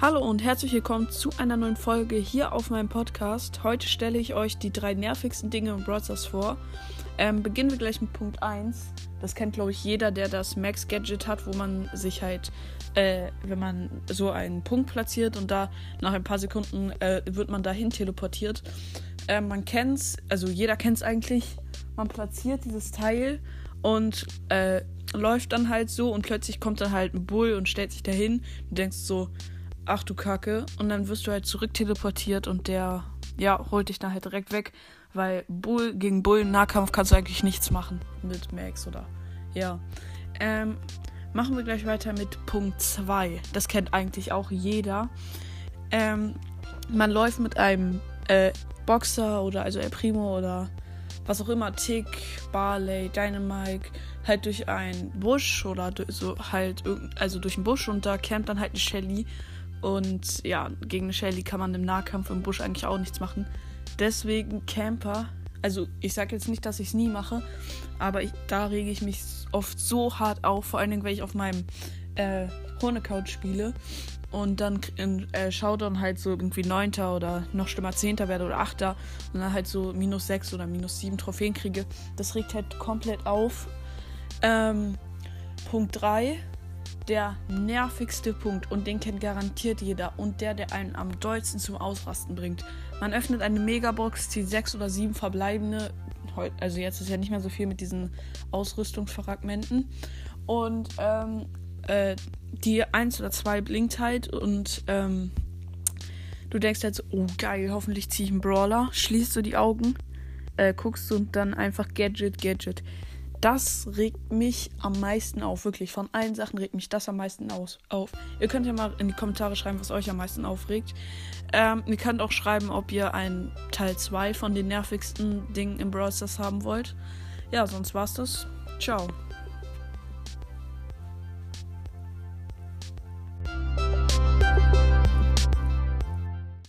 Hallo und herzlich willkommen zu einer neuen Folge hier auf meinem Podcast. Heute stelle ich euch die drei nervigsten Dinge im Brothers vor. Ähm, beginnen wir gleich mit Punkt 1. Das kennt, glaube ich, jeder, der das Max Gadget hat, wo man sich halt, äh, wenn man so einen Punkt platziert und da nach ein paar Sekunden äh, wird man dahin teleportiert. Äh, man kennt's, also jeder kennt es eigentlich. Man platziert dieses Teil und äh, läuft dann halt so und plötzlich kommt dann halt ein Bull und stellt sich dahin. Du denkst so, ach du Kacke. Und dann wirst du halt zurück teleportiert und der, ja, holt dich dann halt direkt weg. Weil Bull gegen Bull im Nahkampf kannst du eigentlich nichts machen mit Max oder, ja. Ähm, machen wir gleich weiter mit Punkt 2. Das kennt eigentlich auch jeder. Ähm, man läuft mit einem äh, Boxer oder also El Primo oder was auch immer, Tick, Barley, Dynamike, halt durch einen Busch oder so halt, also durch einen Busch und da campt dann halt eine Shelly und ja, gegen Shelly kann man im Nahkampf im Busch eigentlich auch nichts machen. Deswegen Camper. Also ich sage jetzt nicht, dass ich es nie mache, aber ich, da rege ich mich oft so hart auf, vor allen Dingen, wenn ich auf meinem äh, Hundecouch spiele und dann in äh, Showdown halt so irgendwie 9. oder noch schlimmer 10. werde oder 8. und dann halt so minus 6 oder minus 7 Trophäen kriege. Das regt halt komplett auf. Ähm, Punkt 3 der nervigste Punkt und den kennt garantiert jeder und der, der einen am dollsten zum Ausrasten bringt. Man öffnet eine Megabox, zieht sechs oder sieben verbleibende, also jetzt ist ja nicht mehr so viel mit diesen Ausrüstungsfragmenten und ähm, äh, die eins oder zwei blinkt halt und ähm, du denkst halt so, oh geil, hoffentlich ziehe ich einen Brawler, schließt du die Augen, äh, guckst und dann einfach Gadget, Gadget das regt mich am meisten auf. Wirklich, von allen Sachen regt mich das am meisten aus, auf. Ihr könnt ja mal in die Kommentare schreiben, was euch am meisten aufregt. Ähm, ihr könnt auch schreiben, ob ihr einen Teil 2 von den nervigsten Dingen im Brawl haben wollt. Ja, sonst war's das. Ciao.